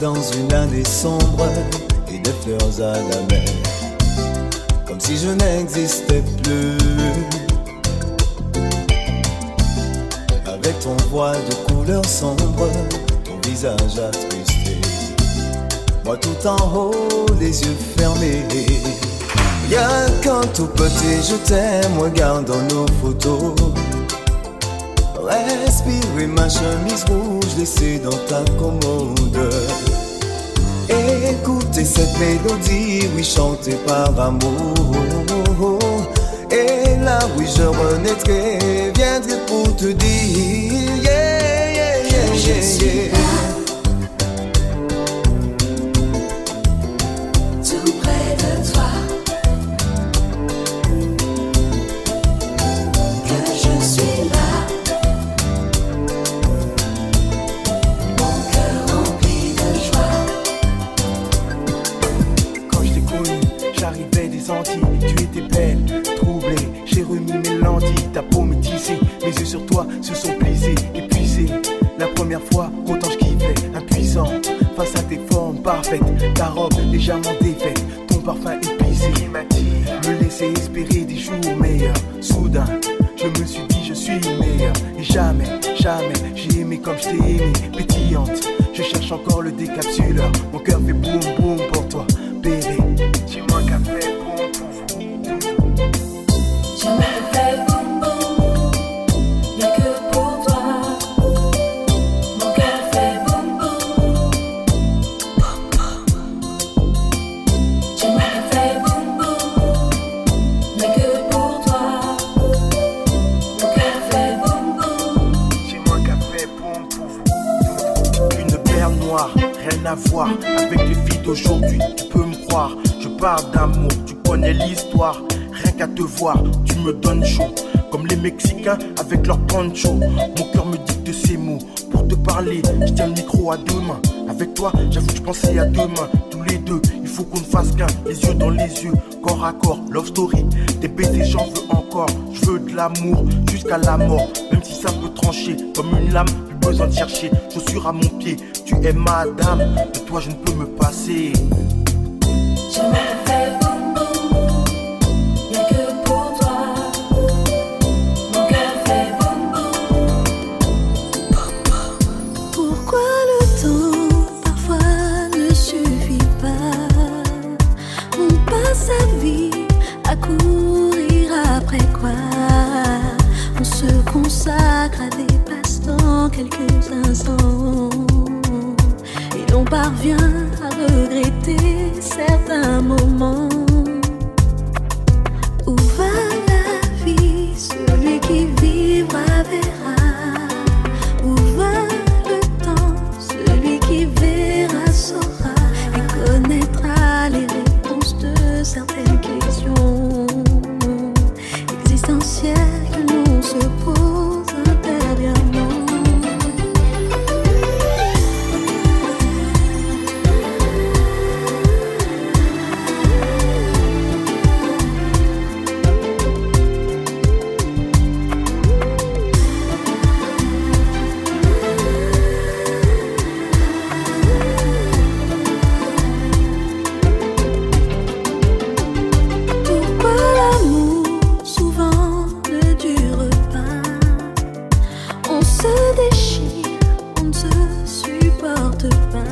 dans une année sombre et des fleurs à la mer. Comme si je n'existais plus. Avec ton voile de couleur sombre, ton visage attristé. Moi tout en haut, les yeux fermés. Y'a quand tout petit, je t'aime, regarde dans nos photos. Respirer ma chemise rouge laissée dans ta commode. Écoutez cette mélodie, oui, chantée par amour. Et là, oui, je renaîtrai, viendrai pour te dire, yeah, yeah, yeah, yeah, yeah. avec les filles d'aujourd'hui. Tu peux me croire, je parle d'amour, tu connais l'histoire. Rien qu'à te voir, tu me donnes chaud. Comme les Mexicains avec leur poncho. Mon cœur me dicte ces mots pour te parler. Je tiens le micro à deux mains. Avec toi, j'avoue que je pensais à demain. Tous les deux, il faut qu'on ne fasse qu'un. Les yeux dans les yeux, corps à corps, love story. Des baisers, j'en veux encore. Je veux de l'amour jusqu'à la mort. Même si ça peut trancher comme une lame besoin de chercher. Chaussures à mon pied, tu es madame. De toi, je ne peux me passer. kaldı ben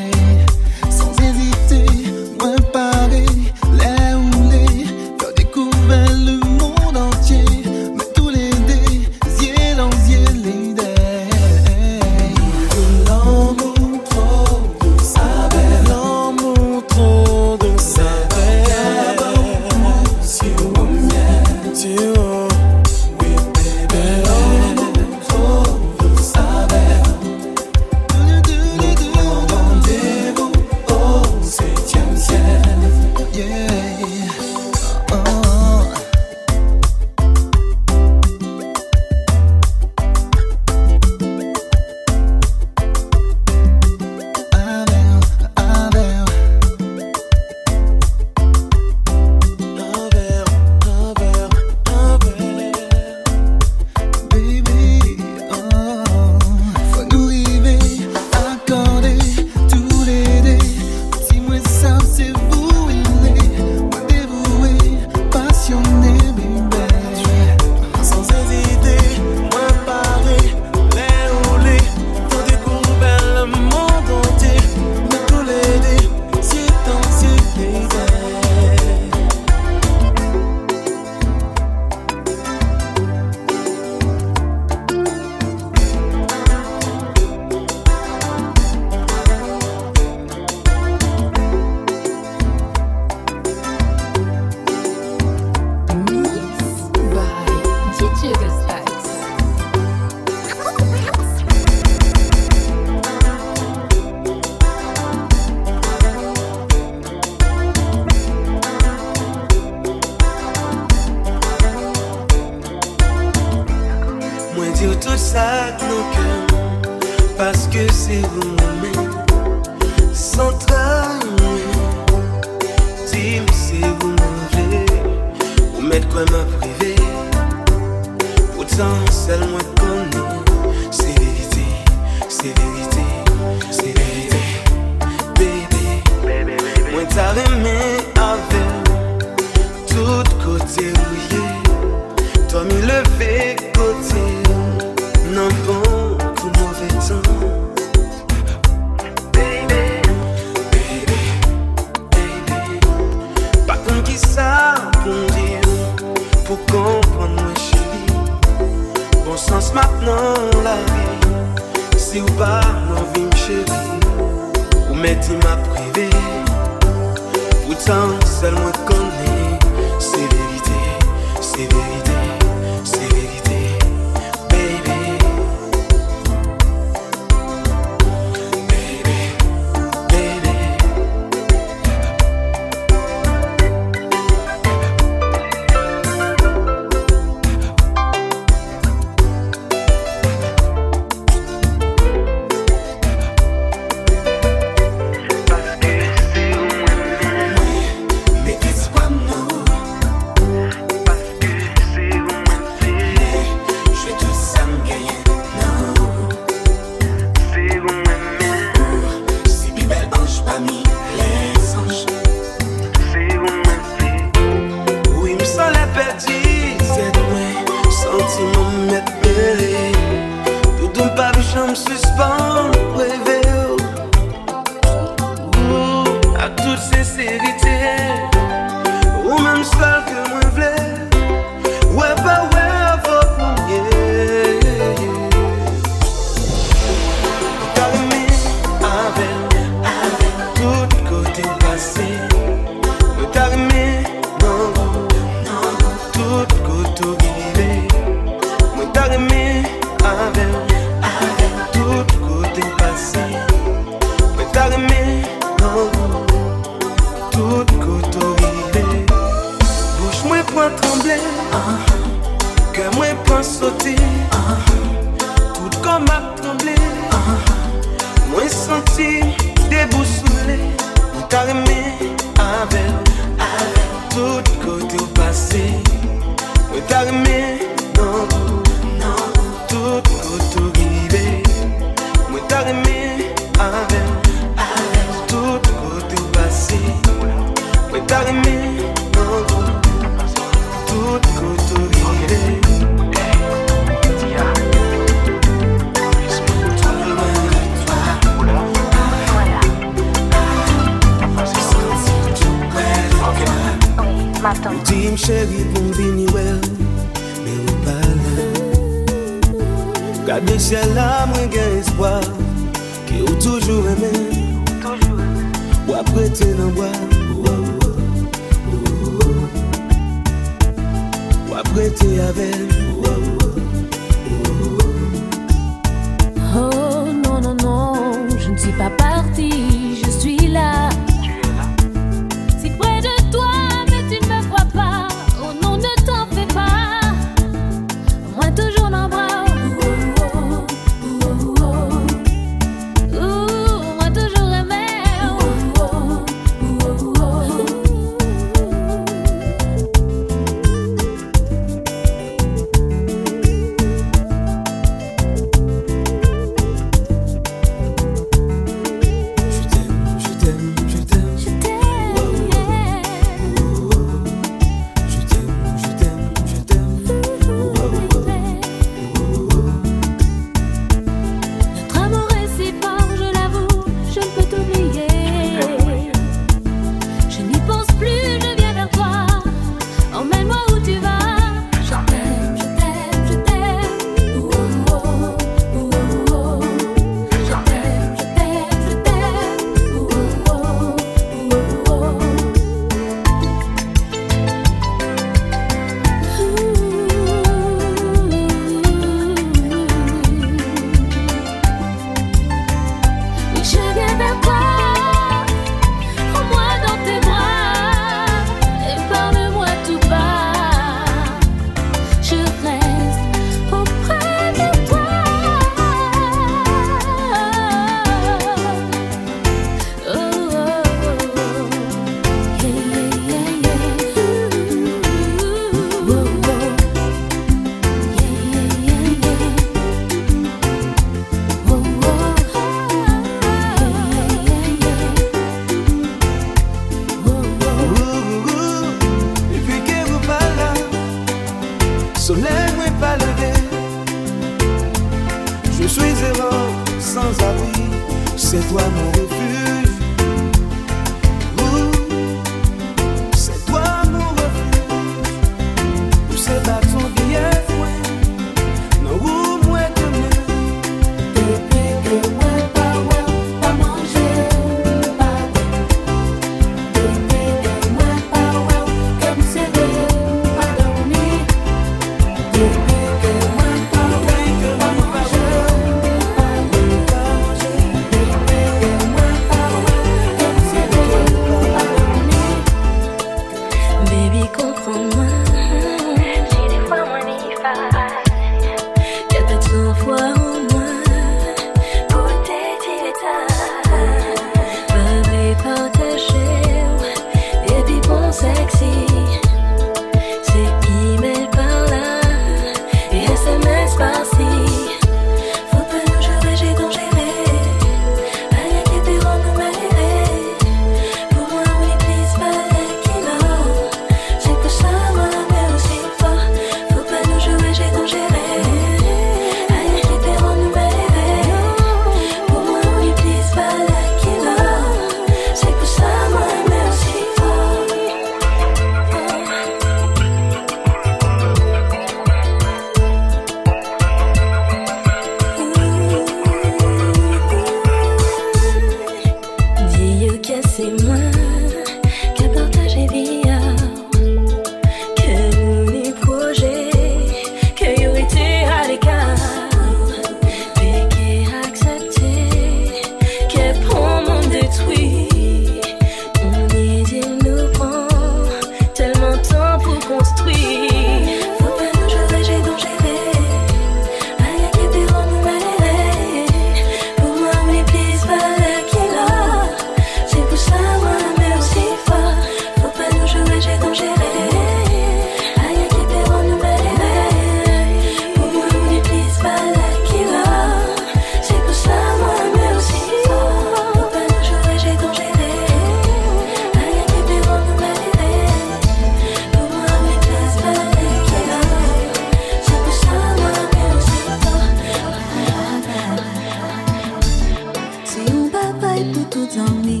dormir,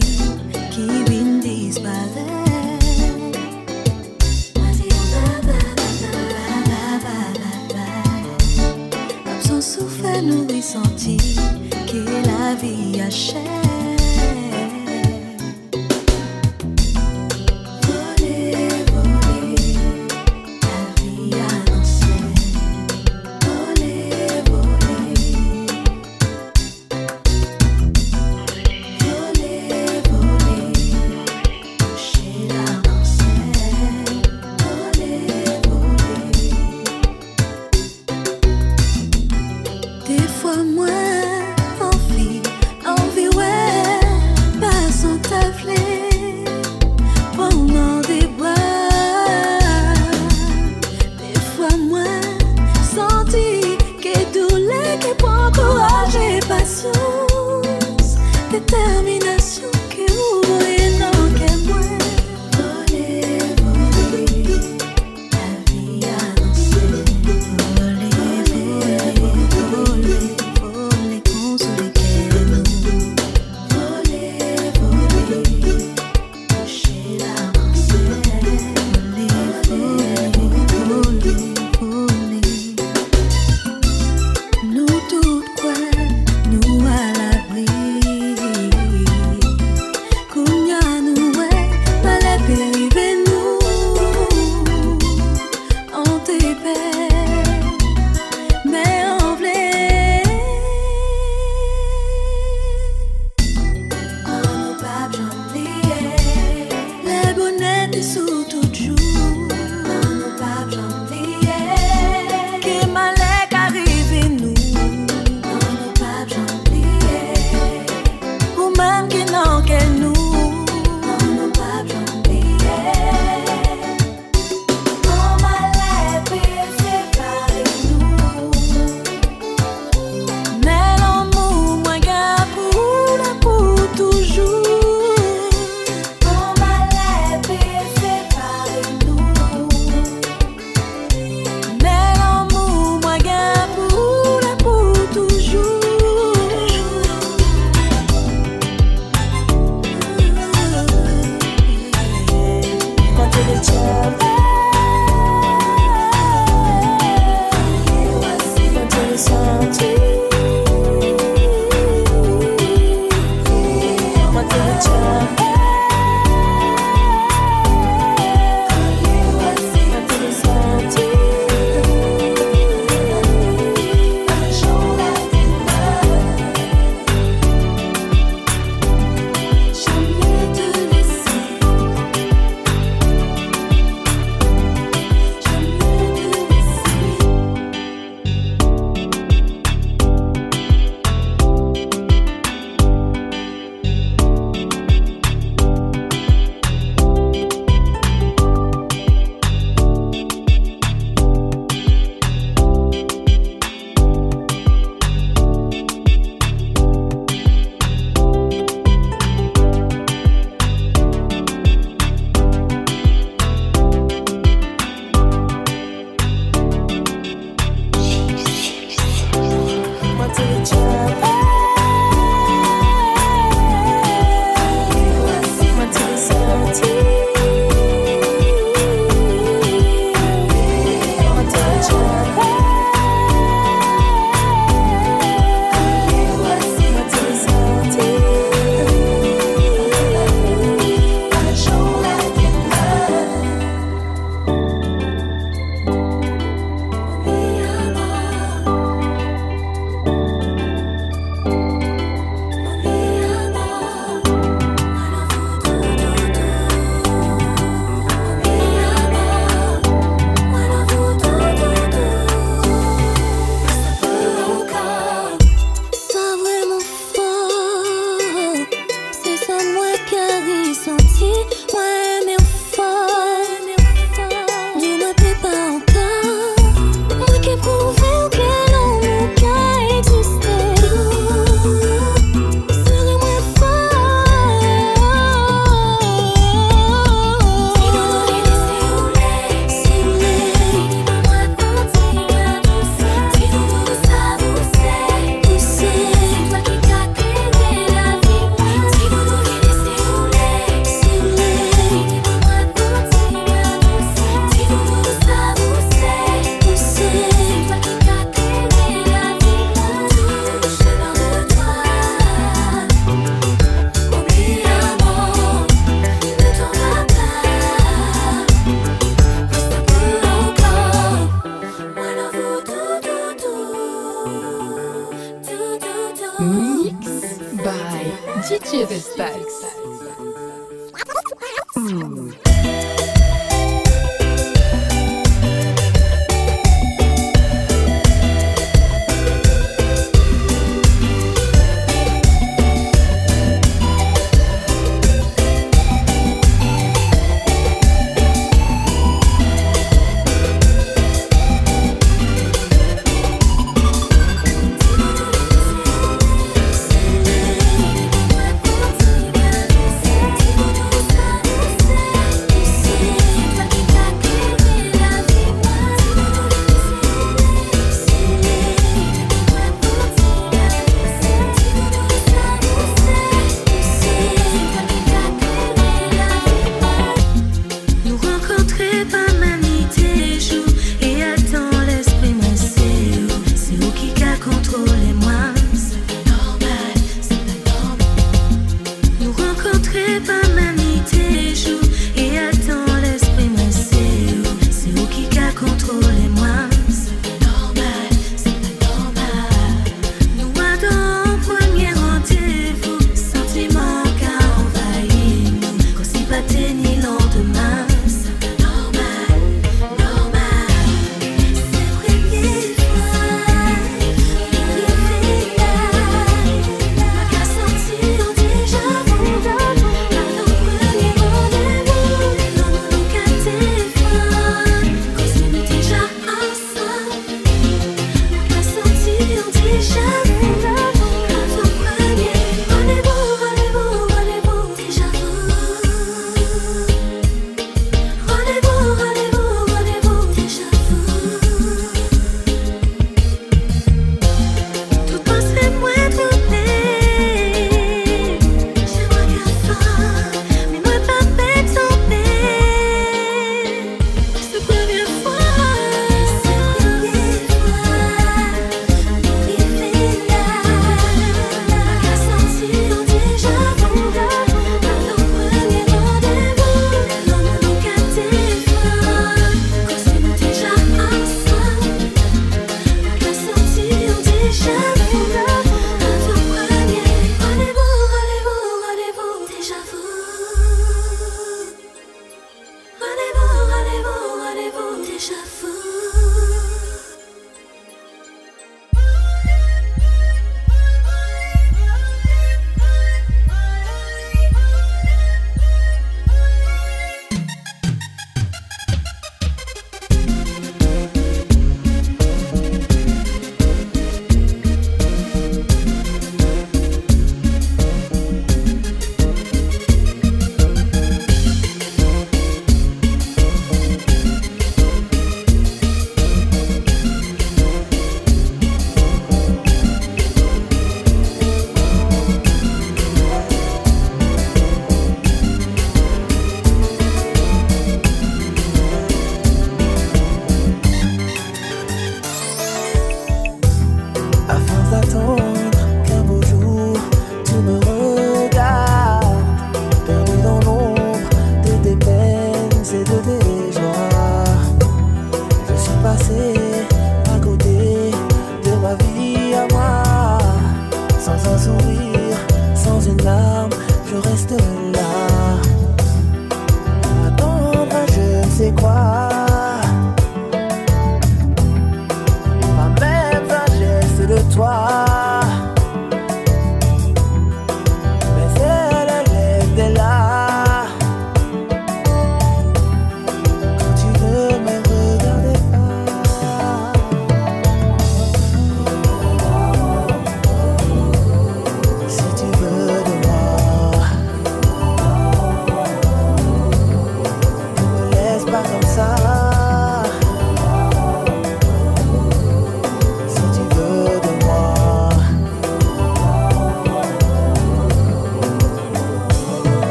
kiwin disparaît. Absence souffert, nous senti que la vie achète.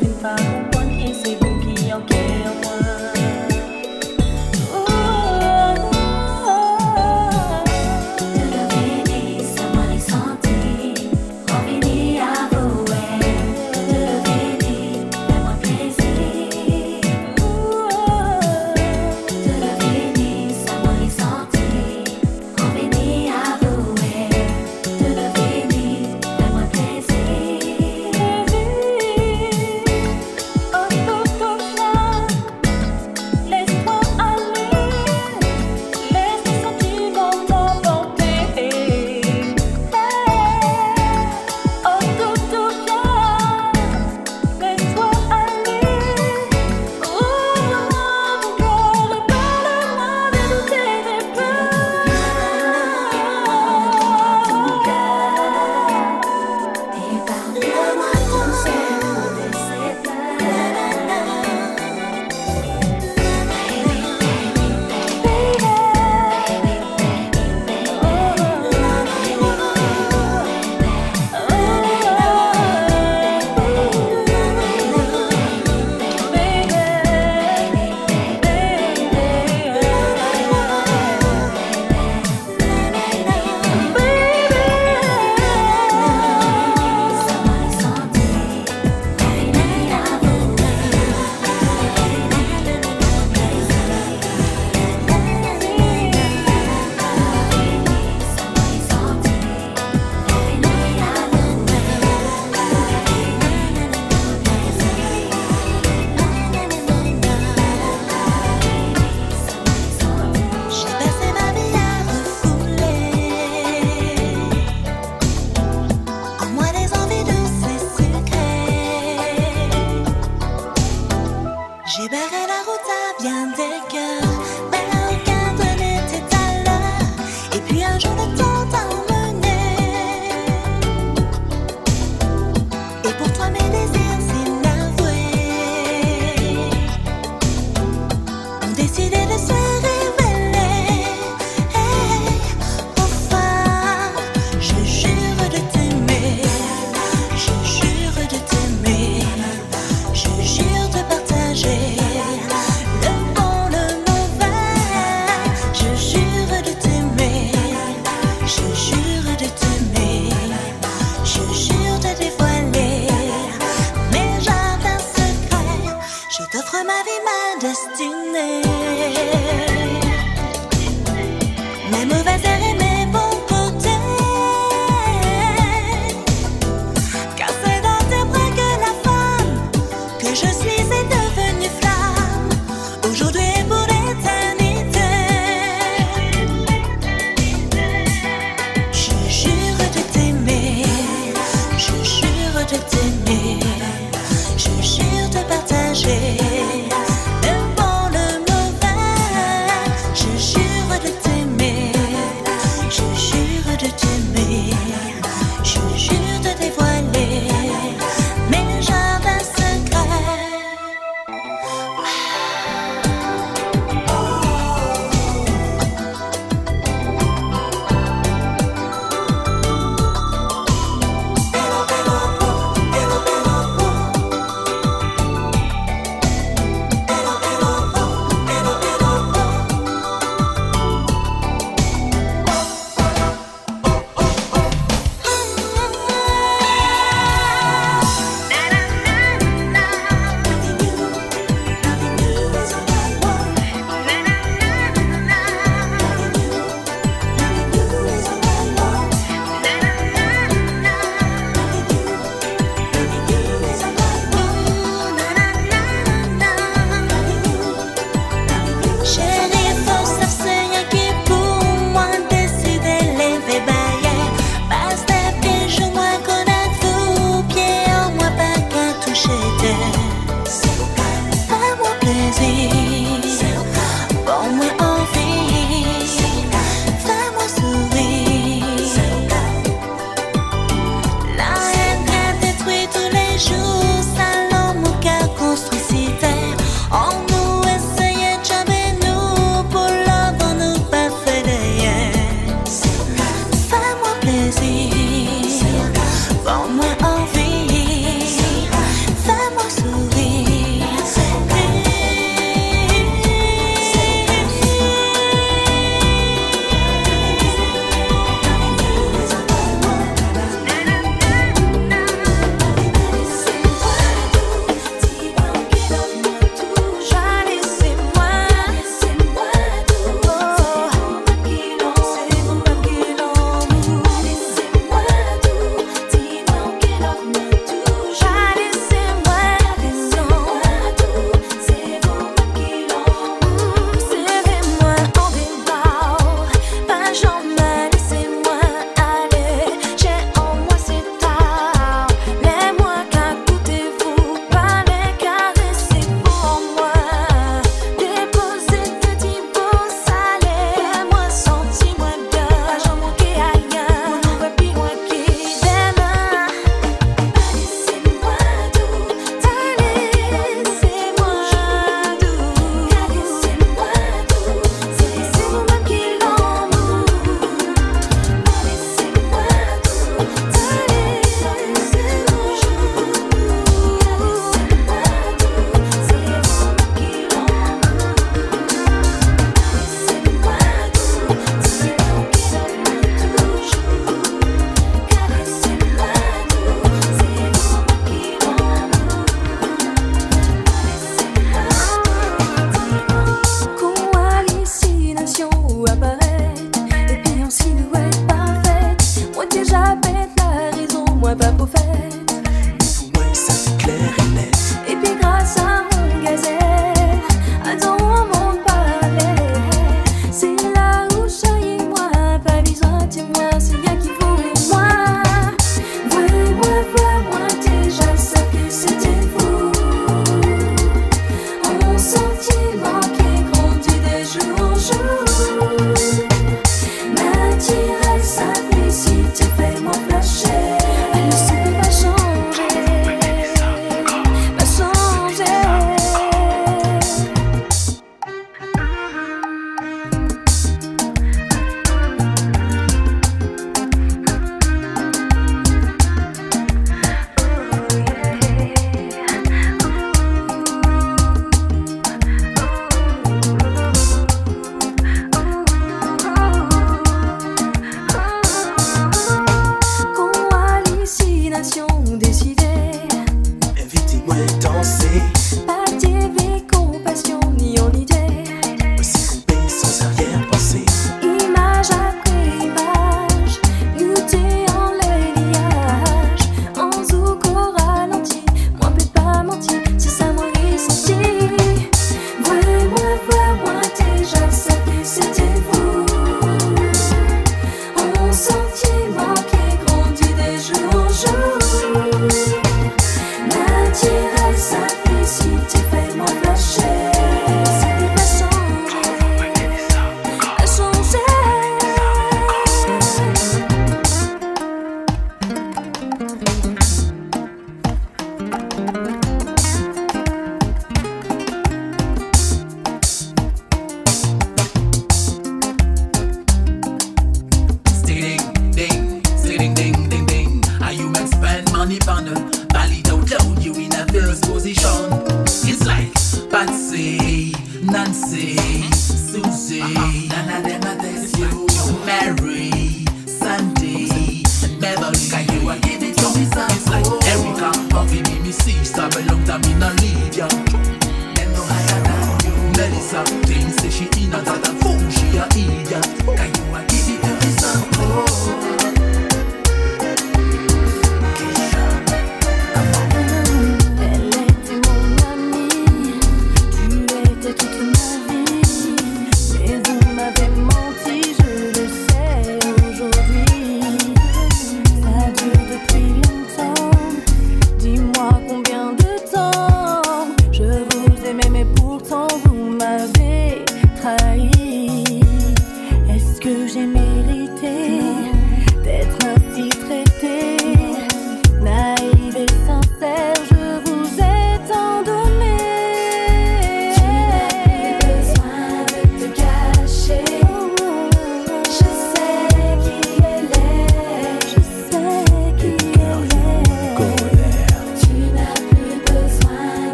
Vous que vous ne pas comprendre qui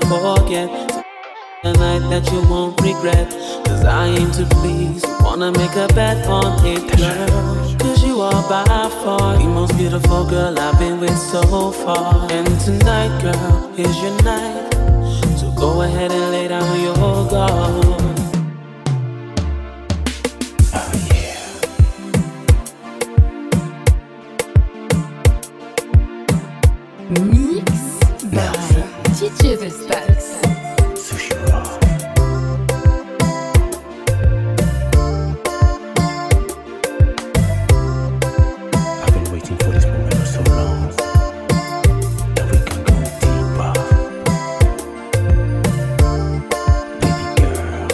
forget. A night that you won't regret. Cause I aim to please. Wanna make a bet on it, girl. Cause you are by far the most beautiful girl I've been with so far. And tonight, girl, is your night. So go ahead and lay down your guard. By DJ Vestaxx. Sushi Raw. I've been waiting for this moment for so long. That we can go deeper. Baby girl.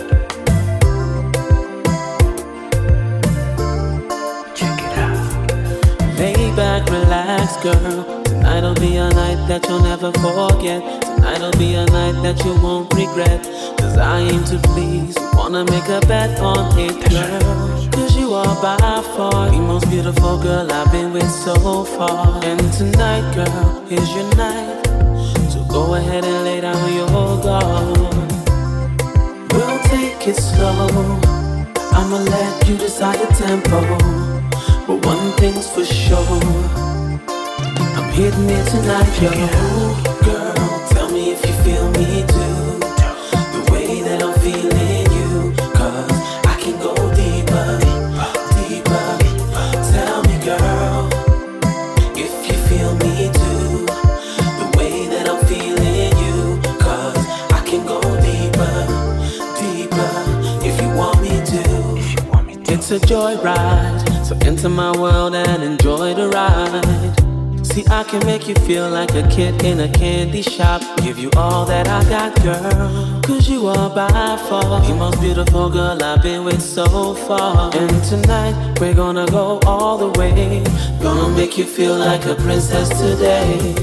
Check it out. Lay back, relax, girl. Tonight'll be a night that you'll never forget. Tonight'll be a night that you won't regret. Cause I aim to please. Wanna make a bet on it, girl. Cause you are by far the most beautiful girl I've been with so far. And tonight, girl, is your night. So go ahead and lay down your guard. We'll take it slow. I'ma let you decide the tempo. But one thing's for sure. I'm hitting it tonight, yo. Girl, tell me if you feel me too. The way that I'm feeling you. Cause I can go deeper, deeper. Tell me, girl, if you feel me too. The way that I'm feeling you. I can go deeper, deeper. If you want me to. If you want me to. It's a joyride, so enter my world and enjoy the ride. See, I can make you feel like a kid in a candy shop. Give you all that I got, girl. Cause you are by far the most beautiful girl I've been with so far. And tonight, we're gonna go all the way. Gonna make you feel like a princess today.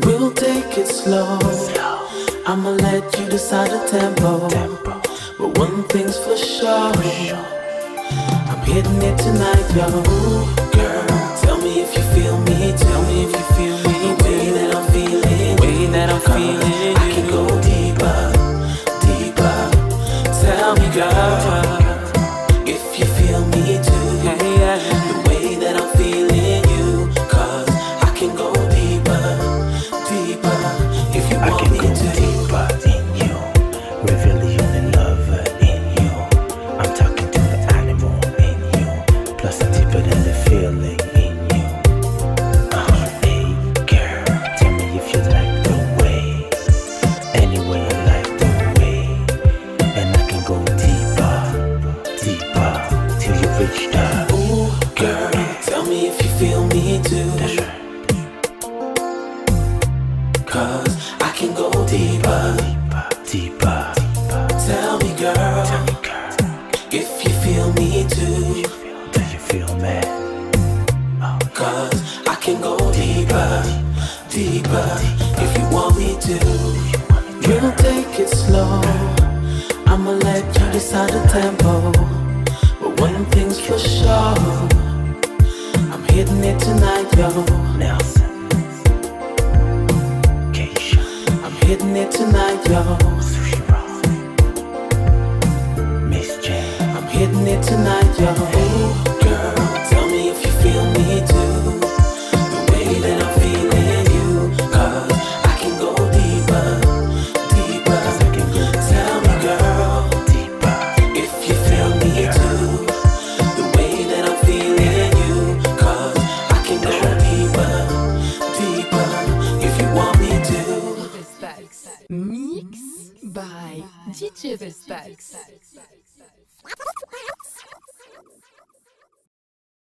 We'll take it slow. I'ma let you decide the tempo. But one thing's for sure. I'm hitting it tonight, yo. Girl, if you feel me. Tell me if you feel me. The way that I'm feeling. The way that I'm feeling. I can go deeper, deeper. Tell me, girl,